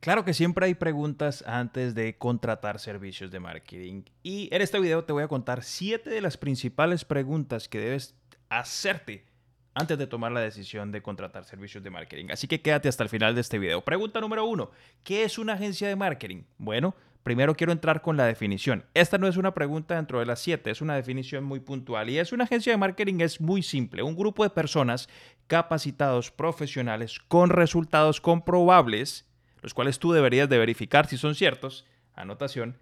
Claro que siempre hay preguntas antes de contratar servicios de marketing y en este video te voy a contar siete de las principales preguntas que debes hacerte antes de tomar la decisión de contratar servicios de marketing. Así que quédate hasta el final de este video. Pregunta número uno, ¿qué es una agencia de marketing? Bueno, primero quiero entrar con la definición. Esta no es una pregunta dentro de las siete, es una definición muy puntual y es una agencia de marketing es muy simple, un grupo de personas capacitados profesionales con resultados comprobables los cuales tú deberías de verificar si son ciertos, anotación,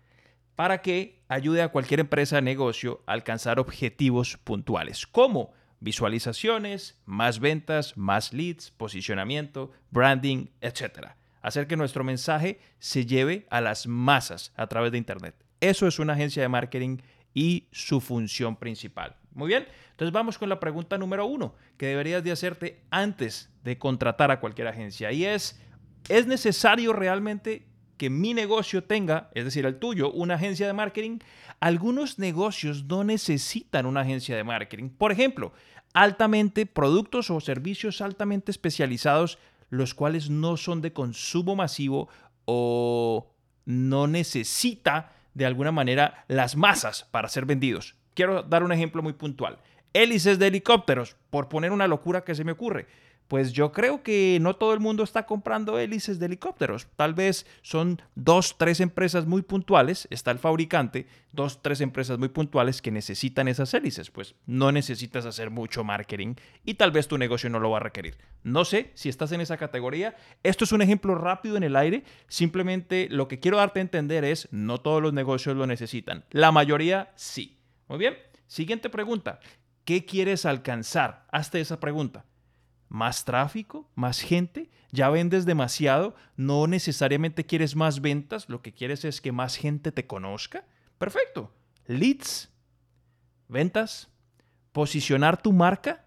para que ayude a cualquier empresa negocio a alcanzar objetivos puntuales, como visualizaciones, más ventas, más leads, posicionamiento, branding, etc. Hacer que nuestro mensaje se lleve a las masas a través de Internet. Eso es una agencia de marketing y su función principal. Muy bien, entonces vamos con la pregunta número uno que deberías de hacerte antes de contratar a cualquier agencia y es, ¿Es necesario realmente que mi negocio tenga, es decir, el tuyo, una agencia de marketing? Algunos negocios no necesitan una agencia de marketing. Por ejemplo, altamente productos o servicios altamente especializados, los cuales no son de consumo masivo o no necesita de alguna manera las masas para ser vendidos. Quiero dar un ejemplo muy puntual. Hélices de helicópteros, por poner una locura que se me ocurre pues yo creo que no todo el mundo está comprando hélices de helicópteros. Tal vez son dos, tres empresas muy puntuales, está el fabricante, dos, tres empresas muy puntuales que necesitan esas hélices. Pues no necesitas hacer mucho marketing y tal vez tu negocio no lo va a requerir. No sé si estás en esa categoría. Esto es un ejemplo rápido en el aire. Simplemente lo que quiero darte a entender es, no todos los negocios lo necesitan. La mayoría sí. Muy bien. Siguiente pregunta. ¿Qué quieres alcanzar? Hazte esa pregunta más tráfico, más gente, ya vendes demasiado, no necesariamente quieres más ventas, lo que quieres es que más gente te conozca. Perfecto. Leads, ventas, posicionar tu marca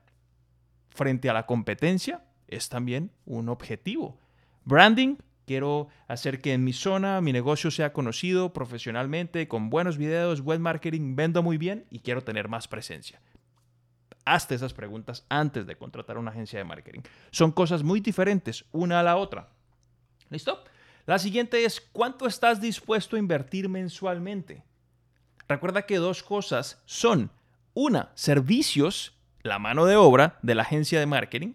frente a la competencia es también un objetivo. Branding, quiero hacer que en mi zona mi negocio sea conocido profesionalmente, con buenos videos, buen marketing, vendo muy bien y quiero tener más presencia hazte esas preguntas antes de contratar una agencia de marketing. Son cosas muy diferentes una a la otra. ¿Listo? La siguiente es, ¿cuánto estás dispuesto a invertir mensualmente? Recuerda que dos cosas son, una, servicios, la mano de obra de la agencia de marketing,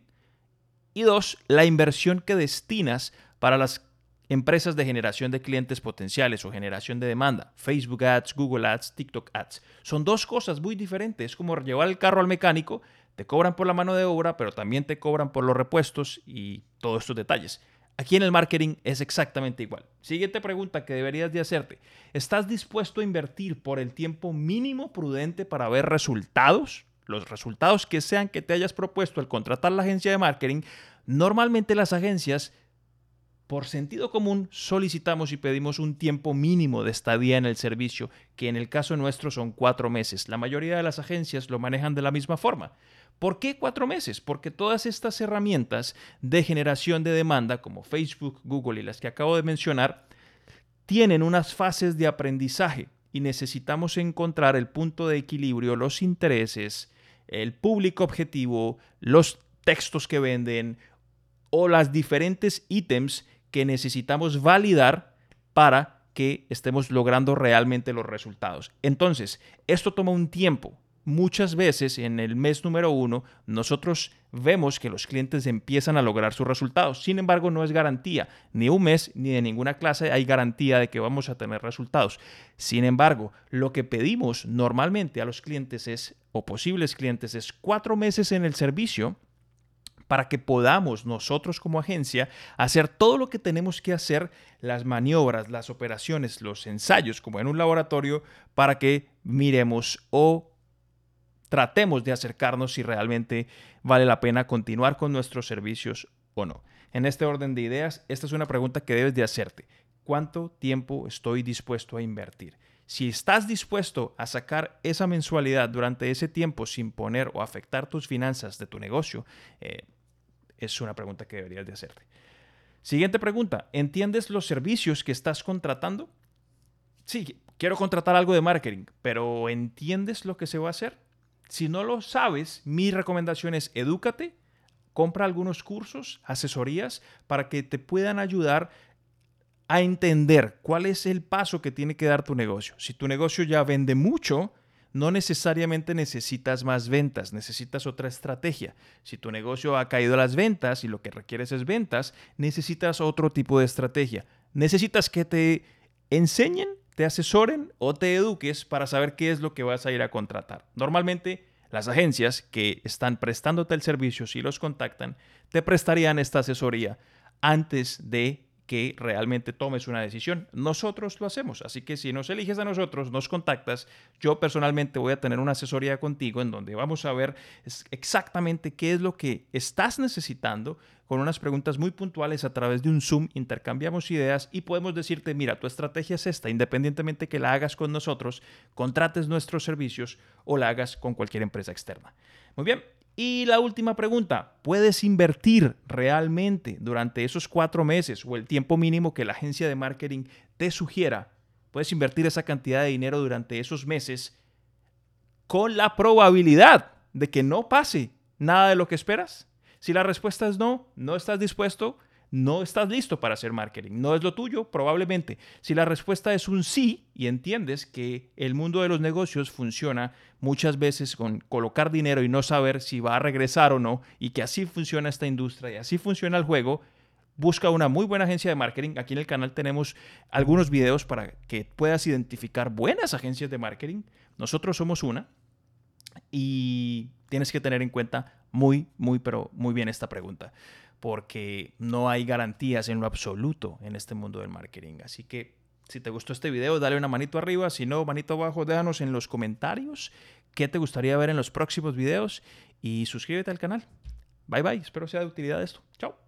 y dos, la inversión que destinas para las empresas de generación de clientes potenciales o generación de demanda, Facebook Ads, Google Ads, TikTok Ads. Son dos cosas muy diferentes. Es como llevar el carro al mecánico, te cobran por la mano de obra, pero también te cobran por los repuestos y todos estos detalles. Aquí en el marketing es exactamente igual. Siguiente pregunta que deberías de hacerte. ¿Estás dispuesto a invertir por el tiempo mínimo prudente para ver resultados? Los resultados que sean que te hayas propuesto al contratar la agencia de marketing. Normalmente las agencias por sentido común solicitamos y pedimos un tiempo mínimo de estadía en el servicio, que en el caso nuestro son cuatro meses. La mayoría de las agencias lo manejan de la misma forma. ¿Por qué cuatro meses? Porque todas estas herramientas de generación de demanda, como Facebook, Google y las que acabo de mencionar, tienen unas fases de aprendizaje y necesitamos encontrar el punto de equilibrio, los intereses, el público objetivo, los textos que venden o las diferentes ítems que necesitamos validar para que estemos logrando realmente los resultados. Entonces, esto toma un tiempo. Muchas veces en el mes número uno nosotros vemos que los clientes empiezan a lograr sus resultados. Sin embargo, no es garantía. Ni un mes ni de ninguna clase hay garantía de que vamos a tener resultados. Sin embargo, lo que pedimos normalmente a los clientes es, o posibles clientes, es cuatro meses en el servicio para que podamos nosotros como agencia hacer todo lo que tenemos que hacer, las maniobras, las operaciones, los ensayos, como en un laboratorio, para que miremos o tratemos de acercarnos si realmente vale la pena continuar con nuestros servicios o no. En este orden de ideas, esta es una pregunta que debes de hacerte. ¿Cuánto tiempo estoy dispuesto a invertir? Si estás dispuesto a sacar esa mensualidad durante ese tiempo sin poner o afectar tus finanzas de tu negocio, eh, es una pregunta que deberías de hacerte. Siguiente pregunta, ¿entiendes los servicios que estás contratando? Sí, quiero contratar algo de marketing, pero ¿entiendes lo que se va a hacer? Si no lo sabes, mi recomendación es edúcate, compra algunos cursos, asesorías para que te puedan ayudar a entender cuál es el paso que tiene que dar tu negocio. Si tu negocio ya vende mucho, no necesariamente necesitas más ventas, necesitas otra estrategia. Si tu negocio ha caído a las ventas y lo que requieres es ventas, necesitas otro tipo de estrategia. Necesitas que te enseñen, te asesoren o te eduques para saber qué es lo que vas a ir a contratar. Normalmente las agencias que están prestándote el servicio, si los contactan, te prestarían esta asesoría antes de que realmente tomes una decisión. Nosotros lo hacemos, así que si nos eliges a nosotros, nos contactas, yo personalmente voy a tener una asesoría contigo en donde vamos a ver exactamente qué es lo que estás necesitando con unas preguntas muy puntuales a través de un Zoom, intercambiamos ideas y podemos decirte, mira, tu estrategia es esta, independientemente que la hagas con nosotros, contrates nuestros servicios o la hagas con cualquier empresa externa. Muy bien, y la última pregunta, ¿puedes invertir realmente durante esos cuatro meses o el tiempo mínimo que la agencia de marketing te sugiera? ¿Puedes invertir esa cantidad de dinero durante esos meses con la probabilidad de que no pase nada de lo que esperas? Si la respuesta es no, no estás dispuesto, no estás listo para hacer marketing, no es lo tuyo, probablemente. Si la respuesta es un sí y entiendes que el mundo de los negocios funciona muchas veces con colocar dinero y no saber si va a regresar o no, y que así funciona esta industria y así funciona el juego, busca una muy buena agencia de marketing. Aquí en el canal tenemos algunos videos para que puedas identificar buenas agencias de marketing. Nosotros somos una y tienes que tener en cuenta muy, muy, pero muy bien esta pregunta porque no hay garantías en lo absoluto en este mundo del marketing. Así que si te gustó este video, dale una manito arriba, si no, manito abajo, déjanos en los comentarios qué te gustaría ver en los próximos videos y suscríbete al canal. Bye bye, espero sea de utilidad esto. Chao.